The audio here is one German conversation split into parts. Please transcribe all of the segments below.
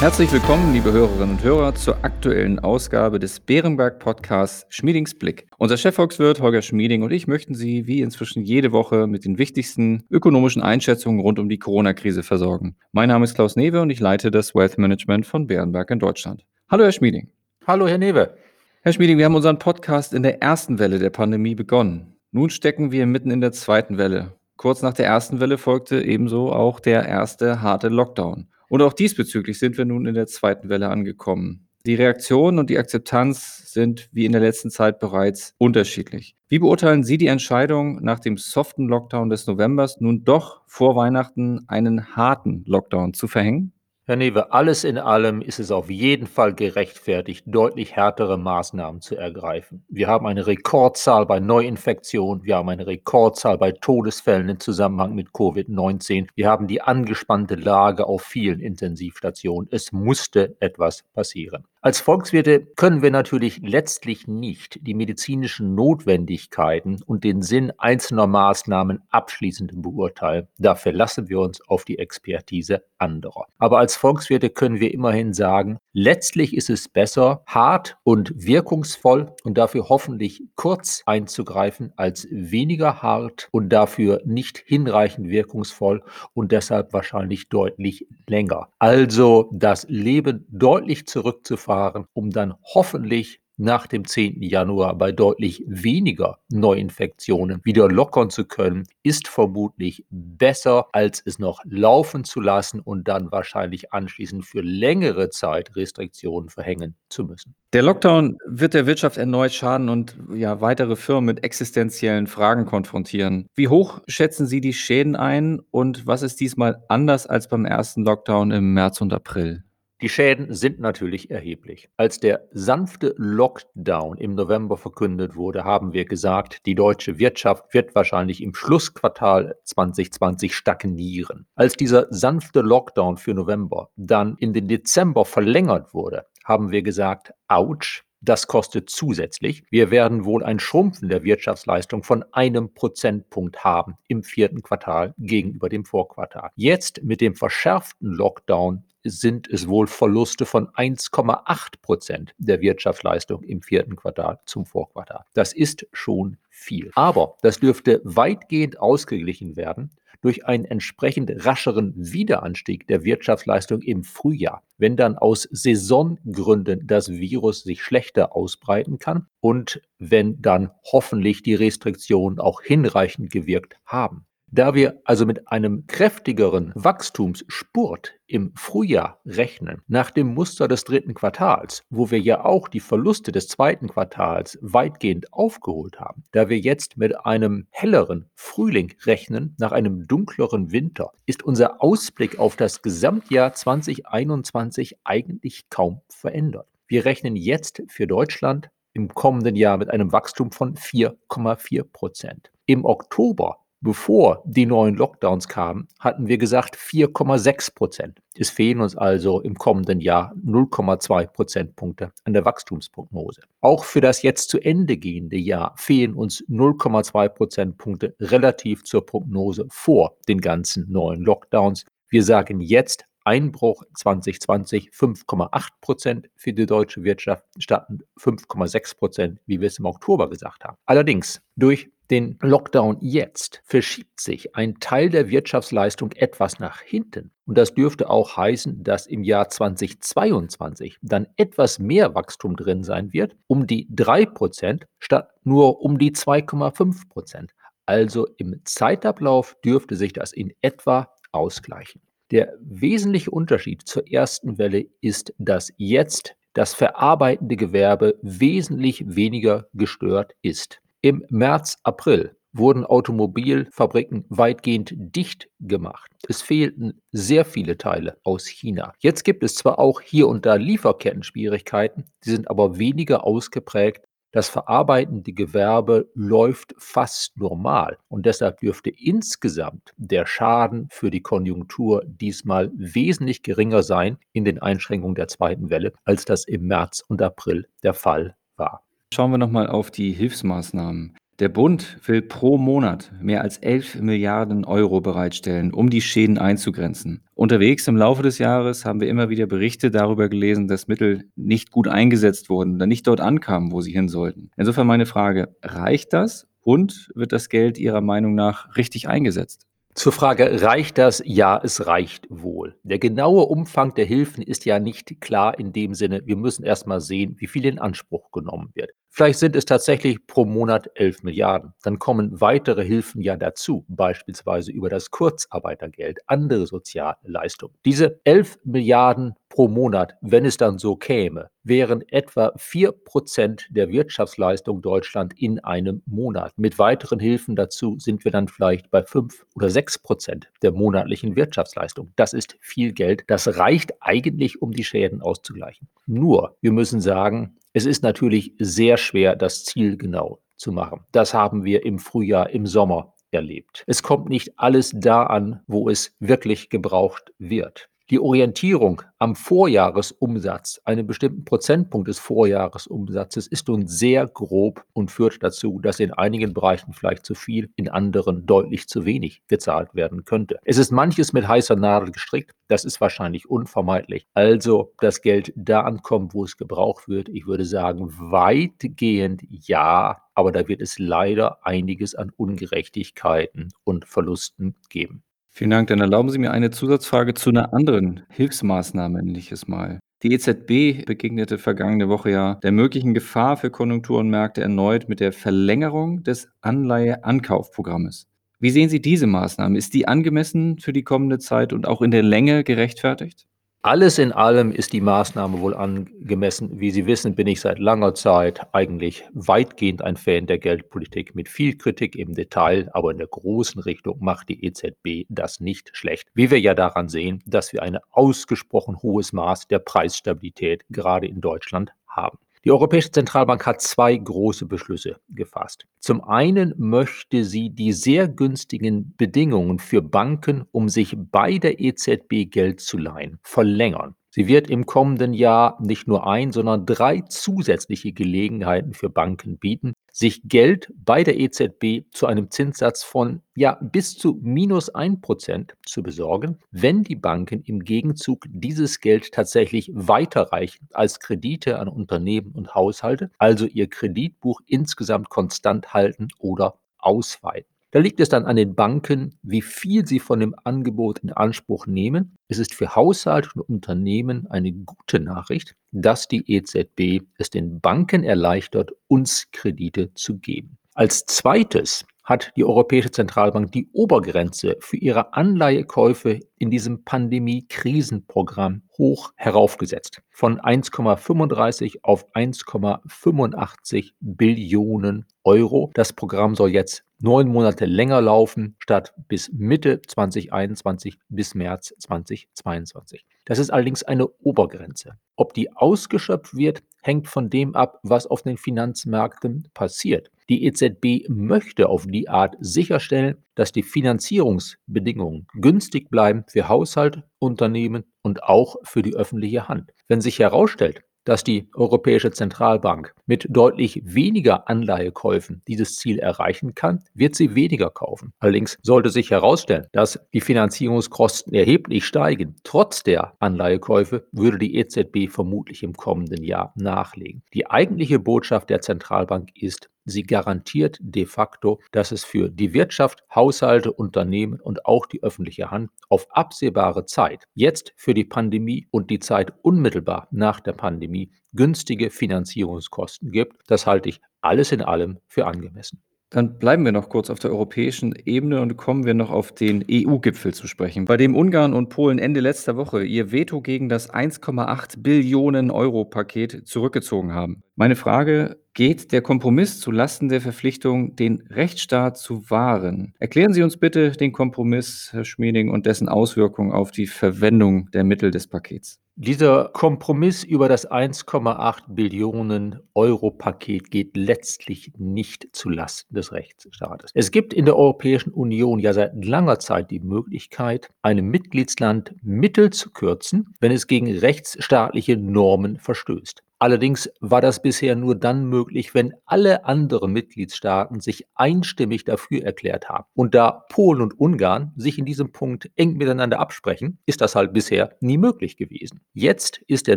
Herzlich willkommen, liebe Hörerinnen und Hörer, zur aktuellen Ausgabe des Bärenberg Podcasts Schmiedings Blick. Unser Chefvolkswirt Holger Schmieding und ich möchten Sie wie inzwischen jede Woche mit den wichtigsten ökonomischen Einschätzungen rund um die Corona-Krise versorgen. Mein Name ist Klaus Newe und ich leite das Wealth Management von Bärenberg in Deutschland. Hallo, Herr Schmieding. Hallo, Herr Newe. Herr Schmieding, wir haben unseren Podcast in der ersten Welle der Pandemie begonnen. Nun stecken wir mitten in der zweiten Welle. Kurz nach der ersten Welle folgte ebenso auch der erste harte Lockdown. Und auch diesbezüglich sind wir nun in der zweiten Welle angekommen. Die Reaktion und die Akzeptanz sind wie in der letzten Zeit bereits unterschiedlich. Wie beurteilen Sie die Entscheidung, nach dem soften Lockdown des Novembers nun doch vor Weihnachten einen harten Lockdown zu verhängen? Herr Newe, alles in allem ist es auf jeden Fall gerechtfertigt, deutlich härtere Maßnahmen zu ergreifen. Wir haben eine Rekordzahl bei Neuinfektionen, wir haben eine Rekordzahl bei Todesfällen im Zusammenhang mit Covid-19, wir haben die angespannte Lage auf vielen Intensivstationen. Es musste etwas passieren. Als Volkswirte können wir natürlich letztlich nicht die medizinischen Notwendigkeiten und den Sinn einzelner Maßnahmen abschließend beurteilen. Da verlassen wir uns auf die Expertise anderer. Aber als Volkswirte können wir immerhin sagen, letztlich ist es besser, hart und wirkungsvoll und dafür hoffentlich kurz einzugreifen, als weniger hart und dafür nicht hinreichend wirkungsvoll und deshalb wahrscheinlich deutlich länger. Also das Leben deutlich zurückzufahren fahren, um dann hoffentlich nach dem 10. Januar bei deutlich weniger Neuinfektionen wieder lockern zu können, ist vermutlich besser, als es noch laufen zu lassen und dann wahrscheinlich anschließend für längere Zeit Restriktionen verhängen zu müssen. Der Lockdown wird der Wirtschaft erneut schaden und ja, weitere Firmen mit existenziellen Fragen konfrontieren. Wie hoch schätzen Sie die Schäden ein und was ist diesmal anders als beim ersten Lockdown im März und April? Die Schäden sind natürlich erheblich. Als der sanfte Lockdown im November verkündet wurde, haben wir gesagt, die deutsche Wirtschaft wird wahrscheinlich im Schlussquartal 2020 stagnieren. Als dieser sanfte Lockdown für November dann in den Dezember verlängert wurde, haben wir gesagt, ouch, das kostet zusätzlich. Wir werden wohl ein Schrumpfen der Wirtschaftsleistung von einem Prozentpunkt haben im vierten Quartal gegenüber dem Vorquartal. Jetzt mit dem verschärften Lockdown sind es wohl Verluste von 1,8 Prozent der Wirtschaftsleistung im vierten Quartal zum Vorquartal. Das ist schon viel. Aber das dürfte weitgehend ausgeglichen werden durch einen entsprechend rascheren Wiederanstieg der Wirtschaftsleistung im Frühjahr, wenn dann aus Saisongründen das Virus sich schlechter ausbreiten kann und wenn dann hoffentlich die Restriktionen auch hinreichend gewirkt haben. Da wir also mit einem kräftigeren Wachstumsspurt im Frühjahr rechnen, nach dem Muster des dritten Quartals, wo wir ja auch die Verluste des zweiten Quartals weitgehend aufgeholt haben, da wir jetzt mit einem helleren Frühling rechnen, nach einem dunkleren Winter, ist unser Ausblick auf das Gesamtjahr 2021 eigentlich kaum verändert. Wir rechnen jetzt für Deutschland im kommenden Jahr mit einem Wachstum von 4,4 Prozent. Im Oktober Bevor die neuen Lockdowns kamen, hatten wir gesagt 4,6 Prozent. Es fehlen uns also im kommenden Jahr 0,2 Prozentpunkte an der Wachstumsprognose. Auch für das jetzt zu Ende gehende Jahr fehlen uns 0,2 Prozentpunkte relativ zur Prognose vor den ganzen neuen Lockdowns. Wir sagen jetzt Einbruch 2020 5,8 Prozent für die deutsche Wirtschaft statt 5,6 Prozent, wie wir es im Oktober gesagt haben. Allerdings durch den Lockdown jetzt verschiebt sich ein Teil der Wirtschaftsleistung etwas nach hinten. Und das dürfte auch heißen, dass im Jahr 2022 dann etwas mehr Wachstum drin sein wird, um die 3% statt nur um die 2,5%. Also im Zeitablauf dürfte sich das in etwa ausgleichen. Der wesentliche Unterschied zur ersten Welle ist, dass jetzt das verarbeitende Gewerbe wesentlich weniger gestört ist. Im März, April wurden Automobilfabriken weitgehend dicht gemacht. Es fehlten sehr viele Teile aus China. Jetzt gibt es zwar auch hier und da Lieferketten-Schwierigkeiten, die sind aber weniger ausgeprägt. Das verarbeitende Gewerbe läuft fast normal und deshalb dürfte insgesamt der Schaden für die Konjunktur diesmal wesentlich geringer sein in den Einschränkungen der zweiten Welle, als das im März und April der Fall war. Schauen wir nochmal auf die Hilfsmaßnahmen. Der Bund will pro Monat mehr als 11 Milliarden Euro bereitstellen, um die Schäden einzugrenzen. Unterwegs im Laufe des Jahres haben wir immer wieder Berichte darüber gelesen, dass Mittel nicht gut eingesetzt wurden oder nicht dort ankamen, wo sie hin sollten. Insofern meine Frage, reicht das und wird das Geld Ihrer Meinung nach richtig eingesetzt? Zur Frage, reicht das? Ja, es reicht wohl. Der genaue Umfang der Hilfen ist ja nicht klar in dem Sinne, wir müssen erst mal sehen, wie viel in Anspruch genommen wird. Vielleicht sind es tatsächlich pro Monat 11 Milliarden. Dann kommen weitere Hilfen ja dazu, beispielsweise über das Kurzarbeitergeld, andere soziale Leistungen. Diese 11 Milliarden pro Monat, wenn es dann so käme, wären etwa 4% der Wirtschaftsleistung Deutschland in einem Monat. Mit weiteren Hilfen dazu sind wir dann vielleicht bei 5 oder 6% der monatlichen Wirtschaftsleistung. Das ist viel Geld. Das reicht eigentlich, um die Schäden auszugleichen. Nur, wir müssen sagen, es ist natürlich sehr schwer, das Ziel genau zu machen. Das haben wir im Frühjahr, im Sommer erlebt. Es kommt nicht alles da an, wo es wirklich gebraucht wird. Die Orientierung am Vorjahresumsatz, einem bestimmten Prozentpunkt des Vorjahresumsatzes, ist nun sehr grob und führt dazu, dass in einigen Bereichen vielleicht zu viel, in anderen deutlich zu wenig gezahlt werden könnte. Es ist manches mit heißer Nadel gestrickt, das ist wahrscheinlich unvermeidlich. Also das Geld da ankommt, wo es gebraucht wird. Ich würde sagen, weitgehend ja, aber da wird es leider einiges an Ungerechtigkeiten und Verlusten geben. Vielen Dank. Dann erlauben Sie mir eine Zusatzfrage zu einer anderen Hilfsmaßnahme, nenne ich es mal. Die EZB begegnete vergangene Woche ja der möglichen Gefahr für Konjunkturenmärkte erneut mit der Verlängerung des Anleiheankaufprogrammes. Wie sehen Sie diese Maßnahme? Ist die angemessen für die kommende Zeit und auch in der Länge gerechtfertigt? Alles in allem ist die Maßnahme wohl angemessen. Wie Sie wissen, bin ich seit langer Zeit eigentlich weitgehend ein Fan der Geldpolitik mit viel Kritik im Detail, aber in der großen Richtung macht die EZB das nicht schlecht. Wie wir ja daran sehen, dass wir ein ausgesprochen hohes Maß der Preisstabilität gerade in Deutschland haben. Die Europäische Zentralbank hat zwei große Beschlüsse gefasst. Zum einen möchte sie die sehr günstigen Bedingungen für Banken, um sich bei der EZB Geld zu leihen, verlängern. Sie wird im kommenden Jahr nicht nur ein, sondern drei zusätzliche Gelegenheiten für Banken bieten, sich Geld bei der EZB zu einem Zinssatz von ja bis zu minus 1% zu besorgen, wenn die Banken im Gegenzug dieses Geld tatsächlich weiterreichen als Kredite an Unternehmen und Haushalte, also ihr Kreditbuch insgesamt konstant halten oder ausweiten. Da liegt es dann an den Banken, wie viel sie von dem Angebot in Anspruch nehmen. Es ist für Haushalte und Unternehmen eine gute Nachricht, dass die EZB es den Banken erleichtert, uns Kredite zu geben. Als zweites hat die Europäische Zentralbank die Obergrenze für ihre Anleihekäufe in diesem Pandemie-Krisenprogramm hoch heraufgesetzt. Von 1,35 auf 1,85 Billionen Euro. Das Programm soll jetzt neun Monate länger laufen, statt bis Mitte 2021 bis März 2022. Das ist allerdings eine Obergrenze. Ob die ausgeschöpft wird, hängt von dem ab, was auf den Finanzmärkten passiert. Die EZB möchte auf die Art sicherstellen, dass die Finanzierungsbedingungen günstig bleiben für Haushalt, Unternehmen und auch für die öffentliche Hand. Wenn sich herausstellt, dass die Europäische Zentralbank mit deutlich weniger Anleihekäufen dieses Ziel erreichen kann, wird sie weniger kaufen. Allerdings sollte sich herausstellen, dass die Finanzierungskosten erheblich steigen. Trotz der Anleihekäufe würde die EZB vermutlich im kommenden Jahr nachlegen. Die eigentliche Botschaft der Zentralbank ist, Sie garantiert de facto, dass es für die Wirtschaft, Haushalte, Unternehmen und auch die öffentliche Hand auf absehbare Zeit, jetzt für die Pandemie und die Zeit unmittelbar nach der Pandemie, günstige Finanzierungskosten gibt. Das halte ich alles in allem für angemessen. Dann bleiben wir noch kurz auf der europäischen Ebene und kommen wir noch auf den EU-Gipfel zu sprechen, bei dem Ungarn und Polen Ende letzter Woche ihr Veto gegen das 1,8 Billionen Euro Paket zurückgezogen haben. Meine Frage, geht der Kompromiss zu Lasten der Verpflichtung, den Rechtsstaat zu wahren? Erklären Sie uns bitte den Kompromiss, Herr Schmieding, und dessen Auswirkungen auf die Verwendung der Mittel des Pakets. Dieser Kompromiss über das 1,8 Billionen Euro Paket geht letztlich nicht zu Lasten des Rechtsstaates. Es gibt in der Europäischen Union ja seit langer Zeit die Möglichkeit, einem Mitgliedsland Mittel zu kürzen, wenn es gegen rechtsstaatliche Normen verstößt. Allerdings war das bisher nur dann möglich, wenn alle anderen Mitgliedstaaten sich einstimmig dafür erklärt haben. Und da Polen und Ungarn sich in diesem Punkt eng miteinander absprechen, ist das halt bisher nie möglich gewesen. Jetzt ist der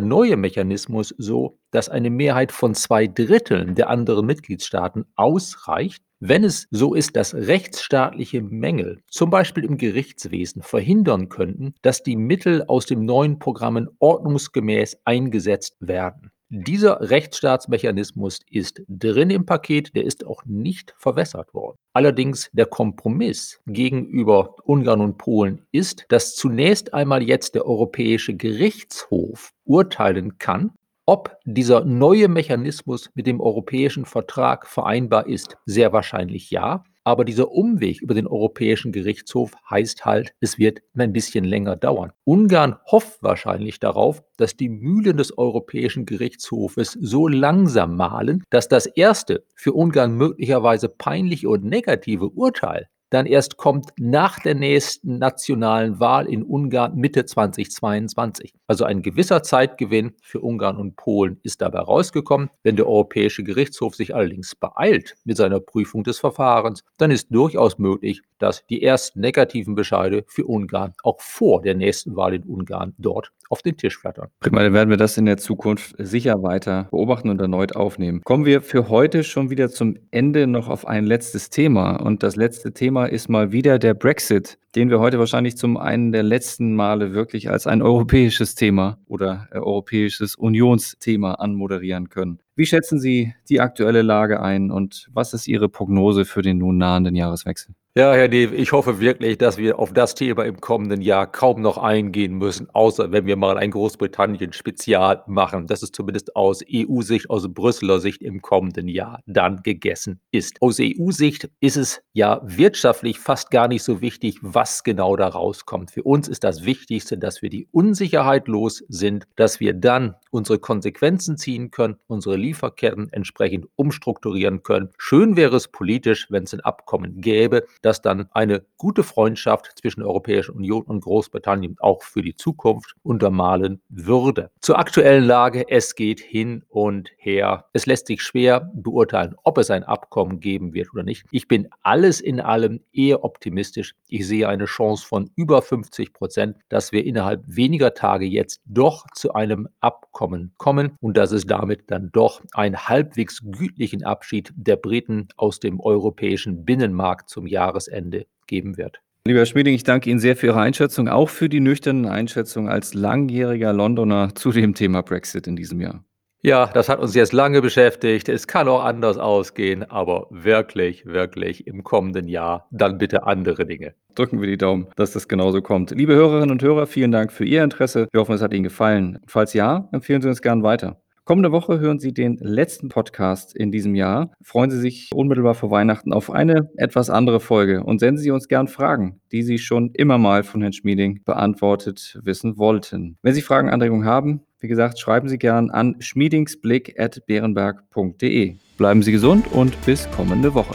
neue Mechanismus so, dass eine Mehrheit von zwei Dritteln der anderen Mitgliedstaaten ausreicht, wenn es so ist, dass rechtsstaatliche Mängel, zum Beispiel im Gerichtswesen, verhindern könnten, dass die Mittel aus dem neuen Programmen ordnungsgemäß eingesetzt werden. Dieser Rechtsstaatsmechanismus ist drin im Paket, der ist auch nicht verwässert worden. Allerdings der Kompromiss gegenüber Ungarn und Polen ist, dass zunächst einmal jetzt der Europäische Gerichtshof urteilen kann, ob dieser neue Mechanismus mit dem europäischen Vertrag vereinbar ist, sehr wahrscheinlich ja. Aber dieser Umweg über den Europäischen Gerichtshof heißt halt, es wird ein bisschen länger dauern. Ungarn hofft wahrscheinlich darauf, dass die Mühlen des Europäischen Gerichtshofes so langsam mahlen, dass das erste für Ungarn möglicherweise peinliche und negative Urteil dann erst kommt nach der nächsten nationalen Wahl in Ungarn Mitte 2022. Also ein gewisser Zeitgewinn für Ungarn und Polen ist dabei rausgekommen. Wenn der Europäische Gerichtshof sich allerdings beeilt mit seiner Prüfung des Verfahrens, dann ist durchaus möglich, dass die ersten negativen Bescheide für Ungarn auch vor der nächsten Wahl in Ungarn dort auf den Tisch flattern. Prima, dann werden wir das in der Zukunft sicher weiter beobachten und erneut aufnehmen. Kommen wir für heute schon wieder zum Ende noch auf ein letztes Thema. Und das letzte Thema ist mal wieder der Brexit, den wir heute wahrscheinlich zum einen der letzten Male wirklich als ein europäisches Thema oder äh, europäisches Unionsthema anmoderieren können. Wie schätzen Sie die aktuelle Lage ein und was ist Ihre Prognose für den nun nahenden Jahreswechsel? Ja, Herr Newe, ich hoffe wirklich, dass wir auf das Thema im kommenden Jahr kaum noch eingehen müssen, außer wenn wir mal ein Großbritannien-Spezial machen, dass es zumindest aus EU-Sicht, aus Brüsseler Sicht im kommenden Jahr dann gegessen ist. Aus EU-Sicht ist es ja wirtschaftlich fast gar nicht so wichtig, was genau da rauskommt. Für uns ist das Wichtigste, dass wir die Unsicherheit los sind, dass wir dann unsere Konsequenzen ziehen können, unsere Lieferketten entsprechend umstrukturieren können. Schön wäre es politisch, wenn es ein Abkommen gäbe, dass dann eine gute Freundschaft zwischen der Europäischen Union und Großbritannien auch für die Zukunft untermalen würde. Zur aktuellen Lage, es geht hin und her. Es lässt sich schwer beurteilen, ob es ein Abkommen geben wird oder nicht. Ich bin alles in allem eher optimistisch. Ich sehe eine Chance von über 50 Prozent, dass wir innerhalb weniger Tage jetzt doch zu einem Abkommen kommen und dass es damit dann doch einen halbwegs gütlichen Abschied der Briten aus dem europäischen Binnenmarkt zum Jahr Jahresende geben wird. Lieber Herr Schmieding, ich danke Ihnen sehr für Ihre Einschätzung, auch für die nüchternen Einschätzungen als langjähriger Londoner zu dem Thema Brexit in diesem Jahr. Ja, das hat uns jetzt lange beschäftigt. Es kann auch anders ausgehen, aber wirklich, wirklich im kommenden Jahr dann bitte andere Dinge. Drücken wir die Daumen, dass das genauso kommt. Liebe Hörerinnen und Hörer, vielen Dank für Ihr Interesse. Wir hoffen, es hat Ihnen gefallen. Falls ja, empfehlen Sie uns gern weiter. Kommende Woche hören Sie den letzten Podcast in diesem Jahr. Freuen Sie sich unmittelbar vor Weihnachten auf eine etwas andere Folge und senden Sie uns gern Fragen, die Sie schon immer mal von Herrn Schmieding beantwortet wissen wollten. Wenn Sie Fragen, Anregungen haben, wie gesagt, schreiben Sie gern an schmiedingsblick.beerenberg.de. Bleiben Sie gesund und bis kommende Woche.